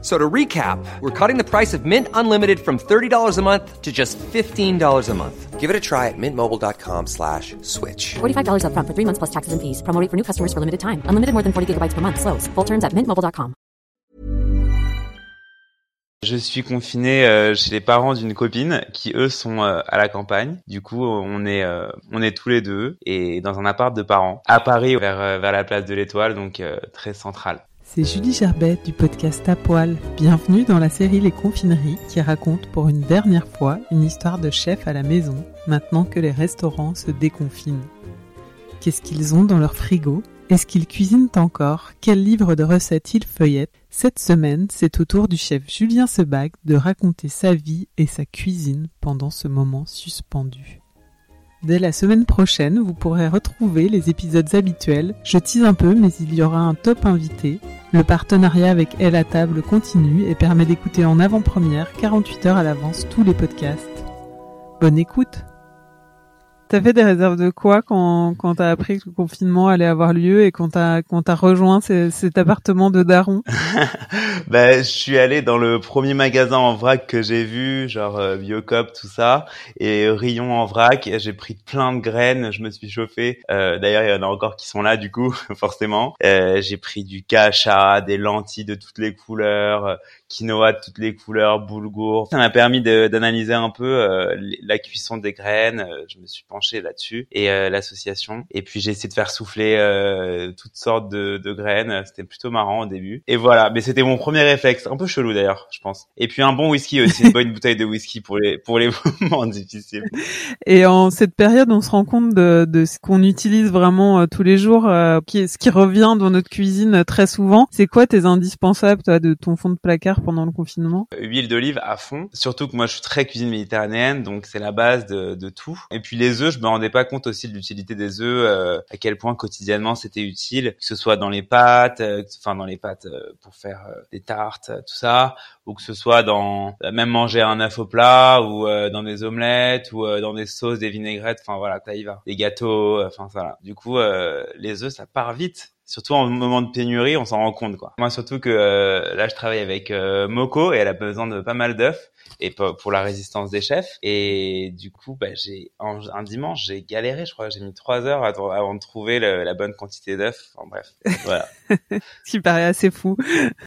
So to recap, we're cutting the price of Mint Unlimited from $30 a month to just $15 a month. Give it a try at mintmobile.com slash switch. $45 upfront for three months plus taxes and fees. Promo rate for new customers for limited time. Unlimited more than 40 gigabytes per month. Slows. Full terms at mintmobile.com. Je suis confiné euh, chez les parents d'une copine qui eux sont euh, à la campagne. Du coup, on est euh, on est tous les deux et dans un appart de parents à Paris vers vers la place de l'Étoile, donc euh, très central. C'est Julie Gerbet du podcast À Poil. Bienvenue dans la série Les Confineries qui raconte pour une dernière fois une histoire de chef à la maison maintenant que les restaurants se déconfinent. Qu'est-ce qu'ils ont dans leur frigo? Est-ce qu'ils cuisinent encore? Quel livre de recettes ils feuillettent? Cette semaine, c'est au tour du chef Julien Sebag de raconter sa vie et sa cuisine pendant ce moment suspendu. Dès la semaine prochaine, vous pourrez retrouver les épisodes habituels. Je tease un peu, mais il y aura un top invité. Le partenariat avec Elle à table continue et permet d'écouter en avant-première 48 heures à l'avance tous les podcasts. Bonne écoute T'as fait des réserves de quoi quand, quand t'as appris que le confinement allait avoir lieu et quand t'as, quand t'as rejoint ce- cet appartement de Daron? Bah, je suis allé dans le premier magasin en vrac que j'ai vu, genre euh, Biocop, tout ça, et rayon en vrac. J'ai pris plein de graines, je me suis chauffé. Euh, D'ailleurs, il y en a encore qui sont là, du coup, forcément. Euh, j'ai pris du cacha, des lentilles de toutes les couleurs, quinoa de toutes les couleurs, boulgour. Ça m'a permis d'analyser un peu euh, la cuisson des graines. Euh, Je me suis penché là-dessus et euh, l'association. Et puis j'ai essayé de faire souffler euh, toutes sortes de, de graines. C'était plutôt marrant au début. Et voilà, mais c'était mon premier réflexe, un peu chelou d'ailleurs, je pense. Et puis un bon whisky aussi, une bonne bouteille de whisky pour les pour les moments difficiles. Et en cette période, on se rend compte de, de ce qu'on utilise vraiment euh, tous les jours, euh, qui, ce qui revient dans notre cuisine très souvent. C'est quoi tes indispensables, toi, de ton fond de placard pendant le confinement? Huile d'olive à fond. Surtout que moi je suis très cuisine méditerranéenne, donc c'est la base de, de tout. Et puis les œufs, je me rendais pas compte aussi de l'utilité des œufs, euh, à quel point quotidiennement c'était utile, que ce soit dans les pâtes, euh, enfin dans les pâtes euh, pour faire euh, des tartes, euh, tout ça, ou que ce soit dans même manger un œuf au plat, ou dans des omelettes, ou dans des sauces, des vinaigrettes, enfin voilà, ça y va. Des gâteaux, enfin voilà. Du coup, les œufs ça part vite. Surtout en moment de pénurie, on s'en rend compte quoi. Moi surtout que euh, là je travaille avec euh, Moko et elle a besoin de pas mal d'œufs et pour la résistance des chefs et du coup bah j'ai un, dimanche j'ai galéré je crois j'ai mis trois heures avant de trouver le- la bonne quantité d'œufs enfin bref voilà Ce qui paraît assez fou.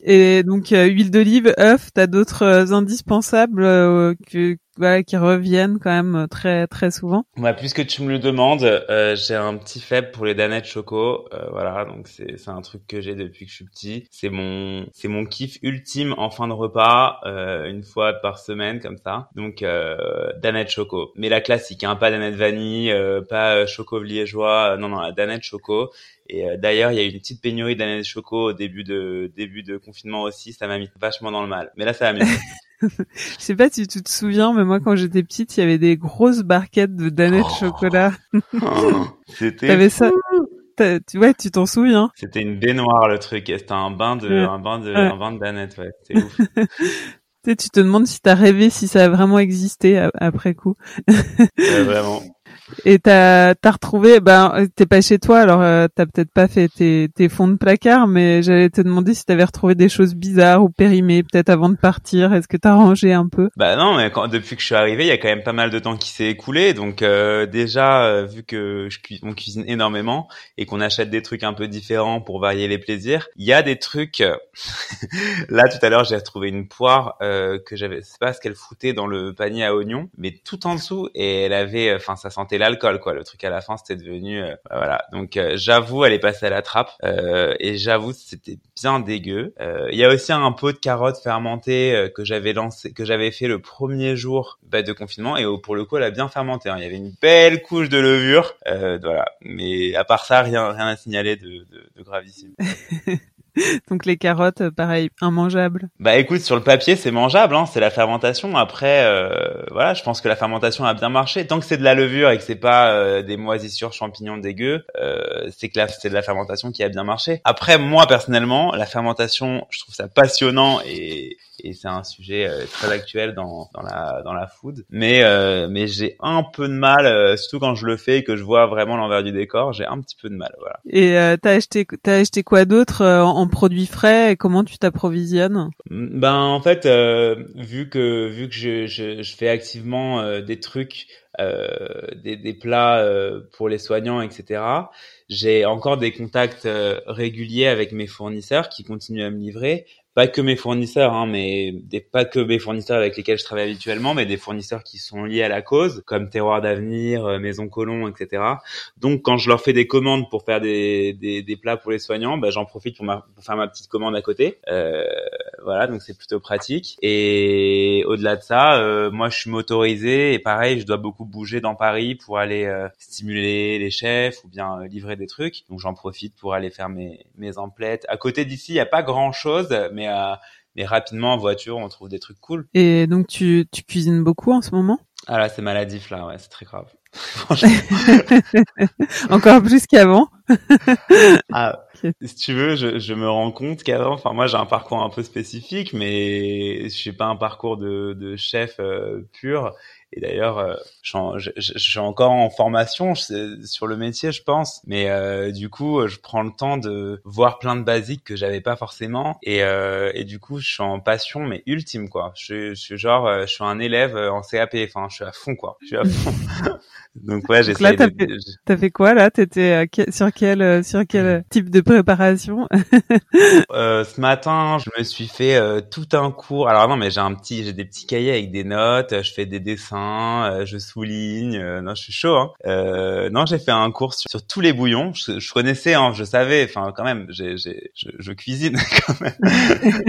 Et donc, euh, huile d'olive, œuf, t'as d'autres euh, indispensables euh, que, voilà, qui reviennent quand même très très souvent? Bah, puisque tu me le demandes, euh, j'ai un petit faible pour les danettes choco. Euh, voilà, donc c'est c'est un truc que j'ai depuis que je suis petit. C'est mon c'est mon kiff ultime en fin de repas, euh, une fois par semaine comme ça. Donc euh, danettes choco, mais la classique, hein, pas danette vanille, euh, pas euh, choco liégeois, euh, non non la danette choco. Et euh, d'ailleurs, il y a eu une petite pénurie d'ananas choco au début de début de confinement aussi. Ça m'a mis vachement dans le mal. Mais là, ça va mieux. Je sais pas si tu te souviens, mais moi quand j'étais petite, il y avait des grosses barquettes de danettes Oh. chocolat. Oh, C'était T'avais ça tu ouais, tu t'en souviens C'était une baignoire le truc. C'était un bain de Ouais. un bain de Ouais. un bain de danette. Ouais, c'était ouf. Tu sais, tu te demandes si t'as rêvé, si ça a vraiment existé après coup. Vraiment. Et t'as t'as retrouvé, ben t'es pas chez toi, alors euh, t'as peut-être pas fait tes, tes fonds de placard, mais j'allais te demander si t'avais retrouvé des choses bizarres ou périmées, peut-être avant de partir. Est-ce que t'as rangé un peu? Bah non, mais quand, depuis que je suis arrivé, il y a quand même pas mal de temps qui s'est écoulé. Donc euh, déjà, euh, vu que je on cuisine énormément et qu'on achète des trucs un peu différents pour varier les plaisirs, il y a des trucs. euh, Là, tout à l'heure, j'ai retrouvé une poire euh, que j'avais, c'est pas ce qu'elle foutait dans le panier à oignons, mais tout en dessous et elle avait, enfin, ça sentait l'alcool, quoi. Le truc à la fin, c'était devenu, euh, bah, voilà. Donc euh, j'avoue, elle est passée à la trappe euh, et j'avoue, c'était bien dégueu. Euh, Il y a aussi un pot de carottes fermentées que j'avais lancé, que j'avais fait le premier jour bah, de confinement et pour le coup, elle a bien fermenté. hein. Il y avait une belle couche de levure, voilà. Mais à part ça, rien, rien à signaler de, de, de gravissime. Donc les carottes, pareil, immangeables. Bah écoute, sur le papier, c'est mangeable, hein, c'est la fermentation. Après, euh, voilà, je pense que la fermentation a bien marché. Tant que c'est de la levure et que c'est pas euh, des moisissures, champignons dégueux, euh, c'est que c'est de la fermentation qui a bien marché. Après, moi personnellement, la fermentation, je trouve ça passionnant et, et c'est un sujet euh, très actuel dans, dans la dans la food. Mais euh, mais j'ai un peu de mal, euh, surtout quand je le fais et que je vois vraiment l'envers du décor, j'ai un petit peu de mal. Voilà. Et t'as acheté t'as acheté quoi d'autre en, produits frais et comment tu t'approvisionnes? Ben en fait, vu que vu que je, je, je fais activement des trucs des, des, plats pour les soignants, etc. J'ai encore des contacts réguliers avec mes fournisseurs qui continuent à me livrer, pas que mes fournisseurs, hein, mais des, pas que mes fournisseurs avec lesquels je travaille habituellement, mais des fournisseurs qui sont liés à la cause, comme Terroir d'Avenir, euh, Maison Colomb, etc. Donc, quand je leur fais des commandes pour faire des, des, plats pour les soignants, bah, j'en profite pour, faire ma petite commande à côté. Euh, voilà, donc c'est plutôt pratique. Et au-delà de ça, euh, moi, je suis motorisé et pareil, je dois beaucoup bouger dans Paris pour aller euh, stimuler les chefs ou bien livrer des trucs. Donc, j'en profite pour aller faire mes, mes emplettes. À côté d'ici, il n'y a pas grand-chose, mais mais euh, mais rapidement en voiture on trouve des trucs cool. Et donc tu tu cuisines beaucoup en ce moment? Ah là c'est maladif là ouais c'est très grave. Encore plus qu'avant. ah, si tu veux, je, me rends compte qu'avant, enfin moi j'ai un parcours un peu spécifique, mais je suis pas un parcours de, de chef euh, pur. Et d'ailleurs, euh, je, suis encore en formation sur le métier, je pense. Mais euh, du coup, je prends le temps de voir plein de basiques que j'avais pas forcément. Et, euh, et du coup, je suis en passion, mais ultime, quoi. Je, je suis genre, euh, je suis un élève en CAP. Enfin, je suis à fond, quoi. Je suis à fond. Donc ouais, j'ai Là, t'as fait, as fait quoi là? T'étais sur quel euh, sur quel type de préparation? Euh, Ce matin, je me suis fait euh, tout un cours. Alors non, mais j'ai un petit, j'ai des petits cahiers avec des notes. Je fais des dessins, euh, je souligne. non, je suis chaud. Hein. non, j'ai fait un cours sur, tous les bouillons. Je, connaissais, hein, je savais. Enfin, quand même, j'ai, j'ai, je, je, cuisine quand même.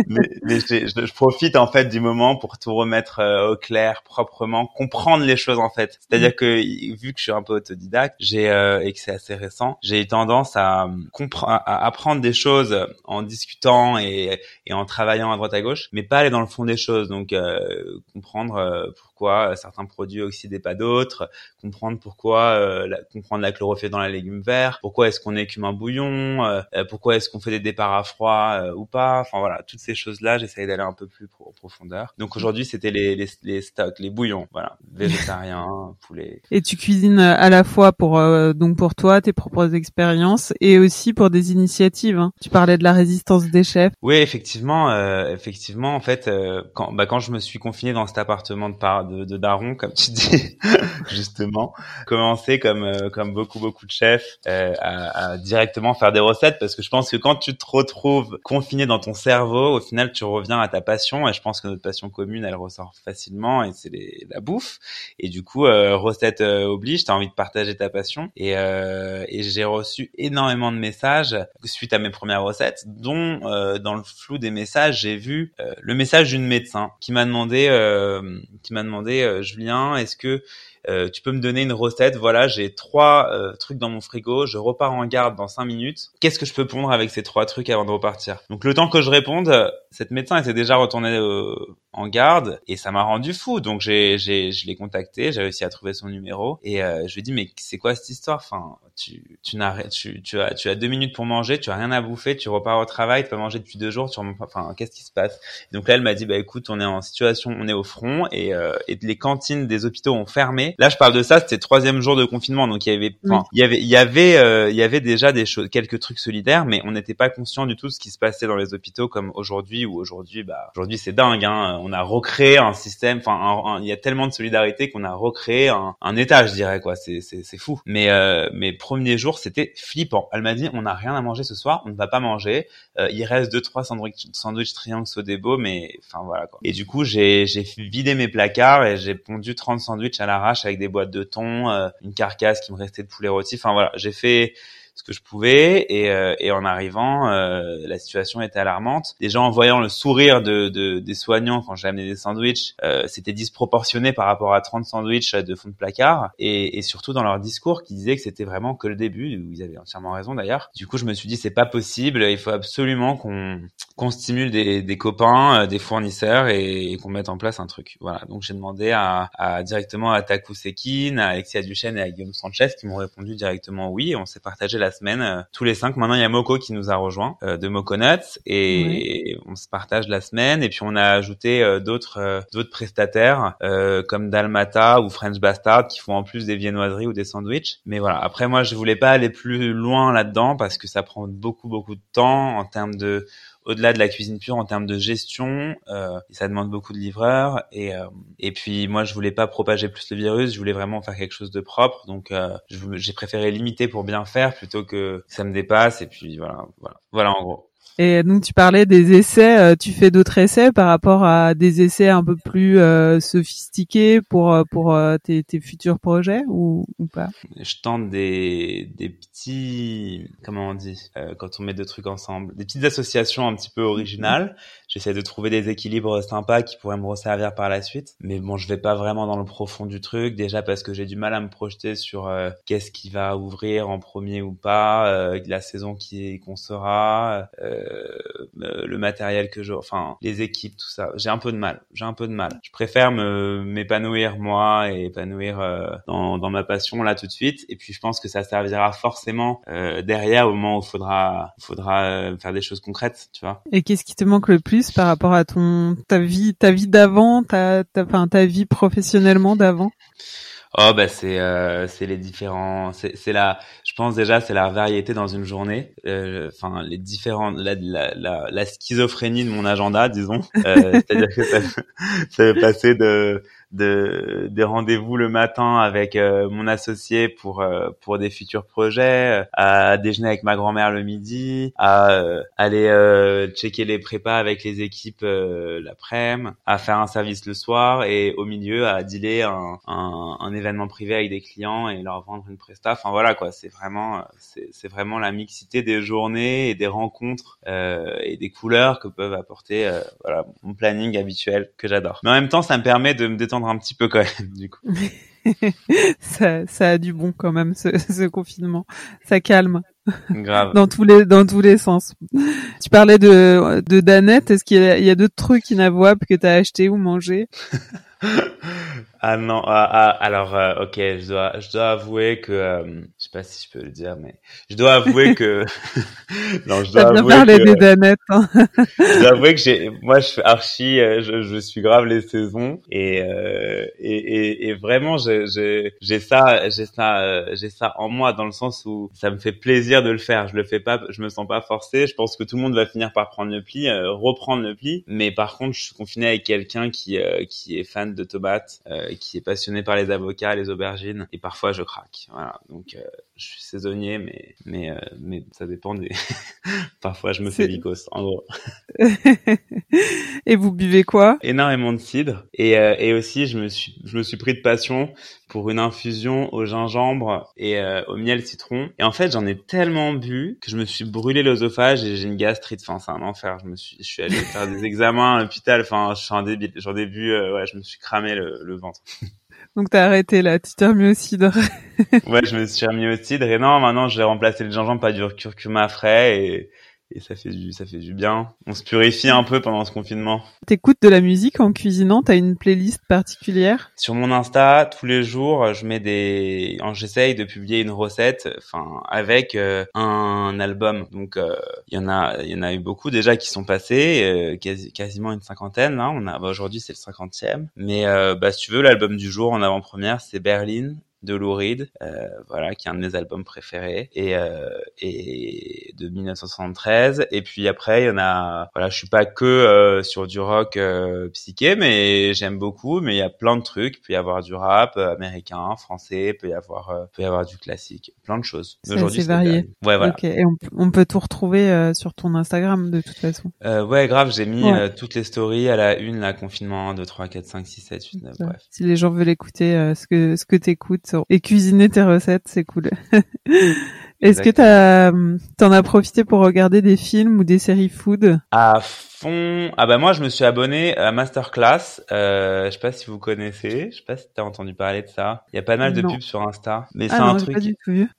mais, mais je, profite en fait du moment pour tout remettre au clair, proprement, comprendre les choses en fait. C'est-à-dire que vu que je suis un peu autodidacte, j'ai euh, et que c'est assez récent, j'ai tendance à à apprendre des choses en discutant et, et en travaillant à droite à gauche, mais pas aller dans le fond des choses. Donc euh, comprendre euh, pourquoi certains produits oxydent pas d'autres, comprendre pourquoi euh, la, comprendre la chlorophylle dans la légume vert, pourquoi est-ce qu'on écume un bouillon, euh, euh, pourquoi est-ce qu'on fait des départs à froid ou pas. Enfin voilà, toutes ces choses-là, j'essaye d'aller un peu plus en profondeur. Donc aujourd'hui, c'était les, les, les stocks, les bouillons, voilà, végétariens, poulet. Et tu cuisines à la fois pour donc pour toi tes propres expériences et aussi pour des initiatives. Hein. Tu parlais de la résistance des chefs. Oui, effectivement, effectivement, en fait, quand bah, quand je me suis confiné dans cet appartement de, de, de Daron, comme tu dis, justement, commencer comme euh, comme beaucoup beaucoup de chefs euh, à, à, directement faire des recettes. Parce que je pense que quand tu te retrouves confiné dans ton cerveau, au final tu reviens à ta passion. Et je pense que notre passion commune elle ressort facilement et c'est la bouffe. Et du coup euh, recette euh, oblige, t'as envie de partager ta passion. Et euh, et j'ai reçu énormément de messages suite à mes premières recettes, dont dans le flou des messages j'ai vu le message d'une médecin qui m'a demandé qui m'a demandé euh, Est-ce que euh, tu peux me donner une recette. Voilà, j'ai trois euh, trucs dans mon frigo, je repars en garde dans cinq minutes. Qu'est-ce que je peux pondre avec ces trois trucs avant de repartir? Donc le temps que je réponde, cette médecin était déjà retournée en garde et ça m'a rendu fou. Donc j'ai, j'ai, je l'ai contacté, j'ai réussi à trouver son numéro et je lui ai dit mais c'est quoi cette histoire? Enfin, tu, tu n'arrêtes, tu, tu as, tu as deux minutes pour manger, tu as rien à bouffer, tu repars au travail, tu vas manger depuis deux jours, tu enfin qu'est-ce qui se passe? Donc là elle m'a dit bah écoute, on est en situation, on est au front et, et les cantines des hôpitaux ont fermé Là, je parle de ça, c'était troisième jour de confinement, donc il y avait, enfin, il y avait, il y avait, euh, il y avait déjà des choses, quelques trucs solidaires, mais on n'était pas conscient du tout de ce qui se passait dans les hôpitaux comme aujourd'hui, où aujourd'hui, bah, aujourd'hui c'est dingue, hein, on a recréé un système, enfin, il y a tellement de solidarité qu'on a recréé un, un état, je dirais quoi, c'est, c'est, c'est fou. Mais, euh, mais premier jour, c'était flippant. Elle m'a dit, on n'a rien à manger ce soir, on ne va pas manger. Euh, il reste deux trois sandwich, sandwich triangles Sodebo, mais enfin voilà quoi. Et du coup, j'ai, j'ai vidé mes placards et j'ai pondu 30 sandwichs à l'arrache avec des boîtes de thon, euh, une carcasse qui me restait de poulet rôti. Enfin voilà, j'ai fait ce que je pouvais. Et, euh, et en arrivant, euh, la situation était alarmante. Déjà en voyant le sourire de, de des soignants quand j'ai amené des sandwichs, euh, c'était disproportionné par rapport à 30 sandwichs de fond de placard. Et, et surtout dans leur discours qui disait que c'était vraiment que le début, où ils avaient entièrement raison d'ailleurs. Du coup, je me suis dit c'est pas possible. Il faut absolument qu'on qu'on stimule des, des copains, des fournisseurs et, qu'on mette en place un truc. Voilà. Donc j'ai demandé à, à directement à Taku Sekin, à Alexia Duchesne et à Guillaume Sanchez qui m'ont répondu directement oui. On s'est partagé la semaine euh, tous les cinq. Maintenant, il y a Moko qui nous a rejoint euh, de Moconuts et on se partage la semaine. Et puis on a ajouté euh, d'autres d'autres prestataires comme Dalmata ou French Bastard qui font en plus des viennoiseries ou des sandwichs. Mais voilà. Après, moi, je voulais pas aller plus loin là-dedans parce que ça prend beaucoup beaucoup de temps en termes de au-delà de la cuisine pure en termes de gestion, euh, ça demande beaucoup de livreurs et euh, et puis moi je voulais pas propager plus le virus, je voulais vraiment faire quelque chose de propre, donc euh, j'ai préféré limiter pour bien faire plutôt que ça me dépasse et puis voilà voilà voilà en gros. Et donc tu parlais des essais, euh, tu fais d'autres essais par rapport à des essais un peu plus euh, sophistiqués pour euh, pour tes, tes, futurs projets ou, ou, pas? Je tente des des petits comment on dit quand on met deux trucs ensemble, des petites associations un petit peu originales. J'essaie de trouver des équilibres sympas qui pourraient me resservir par la suite, mais bon, je vais pas vraiment dans le profond du truc déjà parce que j'ai du mal à me projeter sur qu'est-ce qui va ouvrir en premier ou pas, la saison qui qu'on sera. Euh, le matériel que je, enfin les équipes, tout ça. J'ai un peu de mal. J'ai un peu de mal. Je préfère me m'épanouir moi et épanouir euh, dans, dans ma passion là tout de suite. Et puis je pense que ça servira forcément euh, derrière au moment où faudra faudra faire des choses concrètes, tu vois. Et qu'est-ce qui te manque le plus par rapport à ton ta vie ta vie d'avant, ta ta, enfin, ta vie professionnellement d'avant? Oh bah c'est euh, c'est les différents c'est c'est la je pense déjà c'est la variété dans une journée. Euh, enfin les différents la, la, la, la schizophrénie de mon agenda disons. Euh, c'est-à-dire que ça, ça veut passer de de des rendez-vous le matin avec euh, mon associé pour euh, pour des futurs projets, euh, à déjeuner avec ma grand-mère le midi, à aller checker les prépas avec les équipes l'après-midi, à faire un service le soir et au milieu à dealer un, un, un, événement privé avec des clients et leur vendre une presta. Enfin voilà quoi, c'est vraiment c'est vraiment la mixité des journées et des rencontres et des couleurs que peuvent apporter voilà mon planning habituel que j'adore. Mais en même temps, ça me permet de me détendre un petit peu quand même, du coup. ça, ça a du bon quand même ce, ce confinement. Ça calme. Grave. dans tous les dans tous les sens. Tu parlais de de Danette. Est-ce qu'il y a, d'autres trucs inavouables que tu as acheté ou mangé ah non, ah, ah, alors euh, ok, je dois, je dois avouer que, euh, pas si je peux le dire, mais je dois avouer que, non, je dois avouer parlé des danettes. Hein. je dois avouer que j'ai, moi je fais archi, euh, je, je suis grave les saisons et et, et, et, vraiment j'ai j'ai ça, j'ai ça, j'ai ça en moi dans le sens où ça me fait plaisir de le faire. Je le fais pas, je me sens pas forcé. Je pense que tout le monde va finir par prendre le pli, reprendre le pli, mais par contre je suis confiné avec quelqu'un qui qui est fan de tomates, euh, qui est passionné par les avocats, les aubergines, et parfois je craque. Voilà, donc euh, je suis saisonnier, mais mais euh, mais ça dépend des. parfois je me fais vicos, en gros. et vous buvez quoi? Énormément de cidre, et et aussi je me suis je me suis pris de passion pour une infusion au gingembre et au miel citron. Et en fait, j'en ai tellement bu que je me suis brûlé l'œsophage et j'ai une gastrite. Enfin, c'est un enfer. Je me suis, je suis allé faire des examens à l'hôpital. Enfin, je suis un débile. J'en ai bu, ouais, je me suis cramé le, le ventre. Donc t'as arrêté là, tu t'es remis au cidre. ouais, je me suis remis au cidre et non, maintenant j'ai remplacé le gingembre par du curcuma frais et et ça fait du ça fait du bien. On se purifie un peu pendant ce confinement. T'écoutes de la musique en cuisinant? T'as une playlist particulière? Sur mon Insta, tous les jours, je mets des, j'essaye de publier une recette, enfin avec euh, un album. Donc il euh, y en a, il y en a eu beaucoup déjà qui sont passés, euh, quasi, quasiment une cinquantaine. Là, on a bah, aujourd'hui c'est le cinquantième. Mais bah si tu veux, l'album du jour en avant-première, c'est Berlin de Lou Reed, euh, voilà, qui est un de mes albums préférés et euh, et de 1973. Et puis après, il y en a, voilà, je suis pas que euh, sur du rock psyché, mais j'aime beaucoup. Mais il y a plein de trucs. Il peut y avoir du rap américain, français, il peut y avoir, peut y avoir du classique, plein de choses. C'est varié. Ouais, voilà. Et on, peut tout retrouver sur ton Instagram de toute façon. ouais, grave. J'ai mis toutes les stories à la une, la confinement 1, 2, 3, 4, 5, 6, 7, 8, 9, bref. Si les gens veulent écouter ce que ce que t'écoutes et cuisiner tes recettes, c'est cool. Est-ce que t'as, t'en as profité pour regarder des films ou des séries food? À Ah bah moi, je me suis abonné à Masterclass. Euh, je sais pas si vous connaissez. Je sais pas si t'as entendu parler de ça. Il y a pas mal de Non. pubs sur Insta. Mais Ah c'est un truc.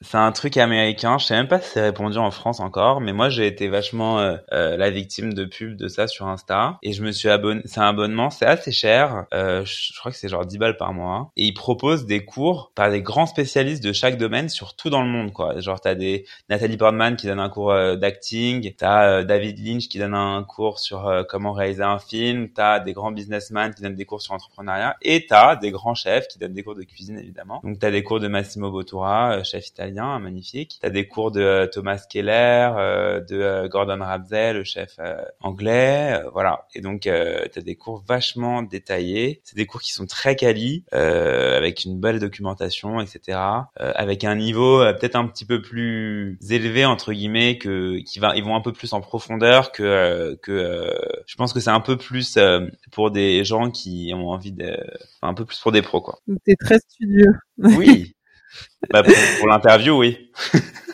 C'est un truc américain. Je sais même pas si c'est répandu en France encore, mais moi j'ai été vachement euh, euh, la victime de pubs de ça sur Insta et je me suis abonné. C'est un abonnement, c'est assez cher. Euh, je je crois que c'est genre 10 balles par mois. Et ils proposent des cours par des grands spécialistes de chaque domaine sur tout dans le monde, quoi. Genre t'as des Nathalie Portman qui donne un cours euh, d'acting, t'as euh, David Lynch qui donne un cours sur euh, comment réaliser un film, t'as des grands businessmen qui donnent des cours sur l'entrepreneuriat et t'as des grands chefs qui donnent des cours de cuisine évidemment. Donc t'as des cours de Massimo Bottura, euh, chef italien, magnifique. T'as des cours de euh, Thomas Keller, euh, de euh, Gordon Ramsay, le chef anglais, voilà. Et donc euh, t'as des cours vachement détaillés. C'est des cours qui sont très quali, avec une belle documentation, etc. avec un niveau peut-être un petit peu plus élevé entre guillemets que qui va ils vont un peu plus en profondeur que que je pense que c'est un peu plus euh, pour des gens qui ont envie de enfin, un peu plus pour des pros quoi. T'es très studieux. Oui. bah, pour, pour l'interview, oui.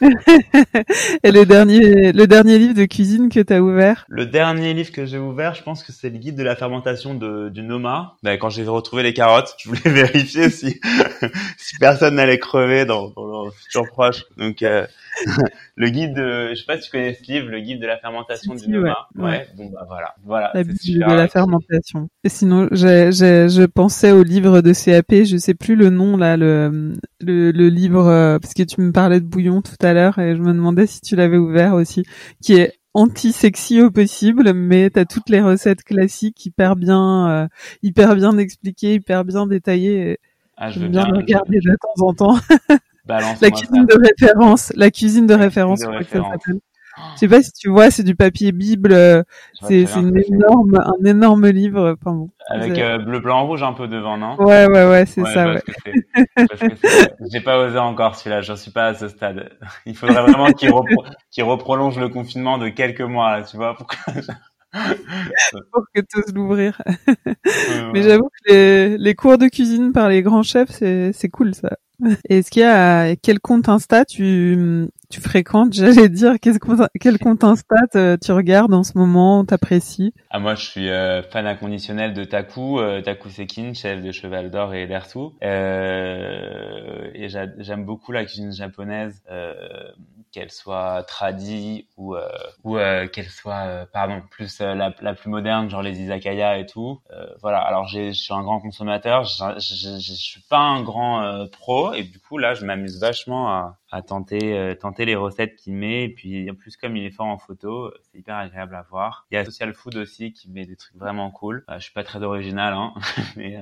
Et le dernier, le dernier livre de cuisine que t'as ouvert? Le dernier livre que j'ai ouvert, je pense que c'est le guide de la fermentation de, du Noma. Ben, quand j'ai retrouvé les carottes, je voulais vérifier si, si personne n'allait crever dans, dans le futur proche. Donc, euh, le guide, de, je sais pas si tu connais ce livre, le guide de la fermentation Si, du si, Noma. ouais, ouais. Bon, bah voilà. Voilà. La Bible de la fermentation. Et sinon, j'ai, je pensais au livre de CAP, je sais plus le nom là, le, le, le livre, euh, parce que tu me parlais de bouillon tout à l'heure et je me demandais si tu l'avais ouvert aussi, qui est anti-sexy au possible, mais t'as toutes les recettes classiques hyper bien, euh, hyper bien expliquées, hyper bien détaillées. Ah, je veux bien bien. le regarder de temps en temps. Balance La cuisine de référence, la cuisine de référence. S'appelle. Je sais pas si tu vois, c'est du papier bible, euh, c'est énorme, un énorme livre. Enfin bon. Avec euh, bleu, blanc, rouge un peu devant, non? Ouais, ouais, ouais, c'est Ouais, ça, ouais. J'ai pas osé encore celui-là, j'en suis pas à ce stade. Il faudrait vraiment qu'il repro- qu'il reprolonge le confinement de quelques mois, là, tu vois, pour que... Pour que tu oses l'ouvrir. Mais j'avoue que les, les cours de cuisine par les grands chefs, c'est, cool, ça. Est-ce qu'il y a, quel compte Insta tu, tu fréquentes? J'allais dire, compte, quel compte Insta te- tu regardes en ce moment, t'apprécies? Ah, moi, je suis euh, fan inconditionnel de Taku, euh, Taku Sekin, chef de Cheval d'Or et d'Ersu. Euh, et j'a- j'aime beaucoup la cuisine japonaise, euh, qu'elle soit tradie ou euh, ou euh, qu'elle soit, euh, pardon, plus euh, la, la plus moderne, genre les izakaya et tout. Euh, voilà. Alors, je suis un grand consommateur. Je, suis pas un grand euh, pro, et du coup, là, je m'amuse vachement à, à tenter euh, tenter les recettes qu'il met. Et puis, en plus, comme il est fort en photo, c'est hyper agréable à voir. Il y a Social Food aussi qui met des trucs vraiment cool. Euh, je suis pas très original, hein, euh,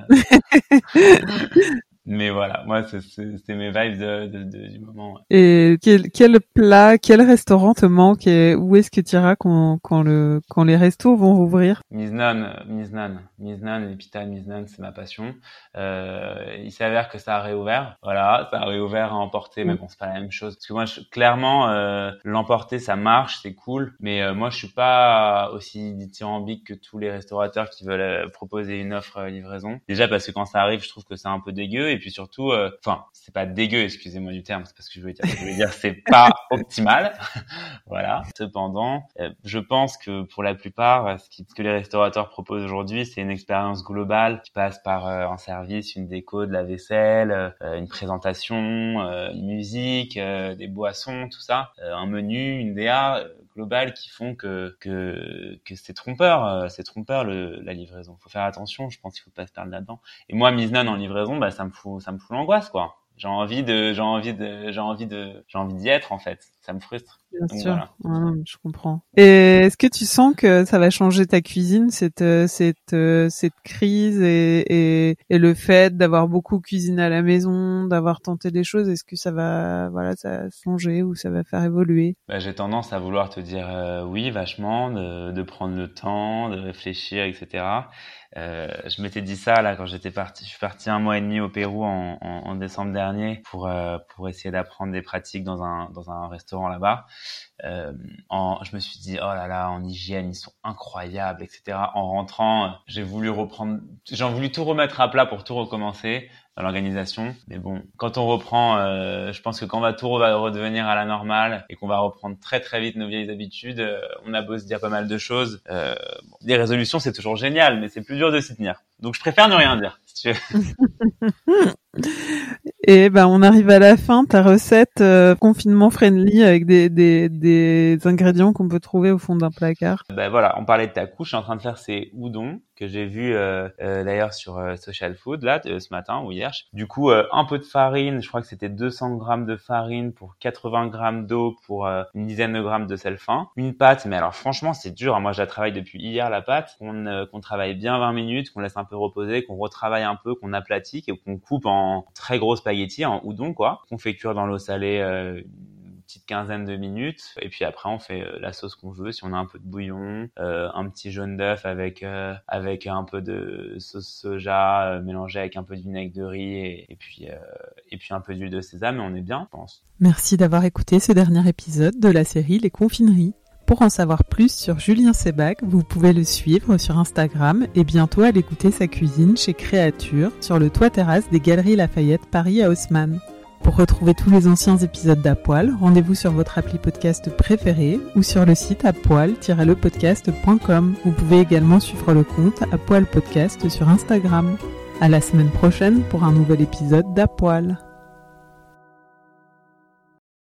mais voilà, moi, c'est mes vibes de, de, de- du moment. ouais. Et quel, quel plat, quel restaurant te manque et où est-ce que tu iras quand, quand le, quand les restos vont rouvrir? Miznan, Miznan, Miznan, les pitas Miznan, c'est ma passion. Euh, il s'avère que ça a réouvert. Voilà, ça a réouvert à emporter, mais bon, c'est pas la même chose. Parce que moi, je, clairement, euh, l'emporter, ça marche, c'est cool. Mais euh, moi, je suis pas aussi dithyrambique que tous les restaurateurs qui veulent euh, proposer une offre euh, livraison. Déjà parce que quand ça arrive, je trouve que c'est un peu dégueu. Et puis surtout, euh, enfin, c'est pas dégueu, excusez-moi du terme, c'est parce que je voulais dire. Je voulais dire, c'est pas optimal. voilà. Cependant, euh, je pense que pour la plupart, euh, ce, qui- ce que les restaurateurs proposent aujourd'hui, c'est une expérience globale qui passe par euh, un service, une déco, de la vaisselle, euh, une présentation, euh, une musique, euh, des boissons, tout ça, euh, un menu, une DA euh, globale qui font que que, que c'est trompeur, euh, c'est trompeur le, la livraison. Faut faire attention. Je pense qu'il faut pas se perdre là-dedans. Et moi, Miznan en livraison, bah ça me fout ça me fout l'angoisse quoi. J'ai envie de j'ai envie de j'ai envie de j'ai envie d'y être en fait. Ça me frustre. Bien Donc, sûr, voilà. Ouais, je comprends. Et est-ce que tu sens que ça va changer ta cuisine, cette euh, cette euh, cette crise et, et et le fait d'avoir beaucoup cuisiné à la maison, d'avoir tenté des choses, est-ce que ça va voilà ça va changer ou ça va faire évoluer? Bah, j'ai tendance à vouloir te dire euh, oui vachement, de, de prendre le temps, de réfléchir, etc. Euh, je m'étais dit ça là quand j'étais parti. Je suis parti un mois et demi au Pérou en, en, en décembre dernier pour euh, pour essayer d'apprendre des pratiques dans un dans un restaurant là-bas. Euh, en, je me suis dit oh là là en hygiène ils sont incroyables, etc. En rentrant, j'ai voulu reprendre, j'ai voulu tout remettre à plat pour tout recommencer. dans l'organisation. Mais bon, quand on reprend, euh, je pense que quand va tout redevenir à la normale et qu'on va reprendre très très vite nos vieilles habitudes, euh, on a beau se dire pas mal de choses. Euh, les résolutions, c'est toujours génial, mais c'est plus dur de s'y tenir. Donc je préfère ne rien dire. Et ben on arrive à la fin, ta recette euh, confinement friendly avec des, des, des ingrédients qu'on peut trouver au fond d'un placard. Ben voilà, on parlait de ta couche, je suis en train de faire ces udon que j'ai vu euh, euh, d'ailleurs sur Social Food là ce matin ou hier. Du coup, un peu de farine, je crois que c'était 200 grammes de farine pour 80 grammes d'eau pour une dizaine de grammes de sel fin. Une pâte, mais alors franchement c'est dur. Hein. Moi je la travaille depuis hier la pâte, qu'on qu'on travaille bien 20 minutes, qu'on laisse un peu reposer, qu'on retravaille un peu, qu'on aplatit et qu'on coupe en très gros spaghettis, en udon quoi, qu'on fait cuire dans l'eau salée petite quinzaine de minutes. Et puis après, on fait euh, la sauce qu'on veut. Si on a un peu de bouillon, euh, un petit jaune d'œuf avec euh, avec un peu de sauce soja mélangé avec un peu de vinaigre de riz et, puis et puis un peu d'huile de sésame. Et on est bien, je pense. Merci d'avoir écouté ce dernier épisode de la série Les Confineries. Pour en savoir plus sur Julien Sebac, vous pouvez le suivre sur Instagram et bientôt aller goûter sa cuisine chez Créature sur le toit terrasse des Galeries Lafayette Paris à Haussmann. Pour retrouver tous les anciens épisodes d'Apoil, rendez-vous sur votre appli podcast préféré ou sur le site apoil-lepodcast.com. Vous pouvez également suivre le compte Apoil Podcast sur Instagram. À la semaine prochaine pour un nouvel épisode d'Apoil.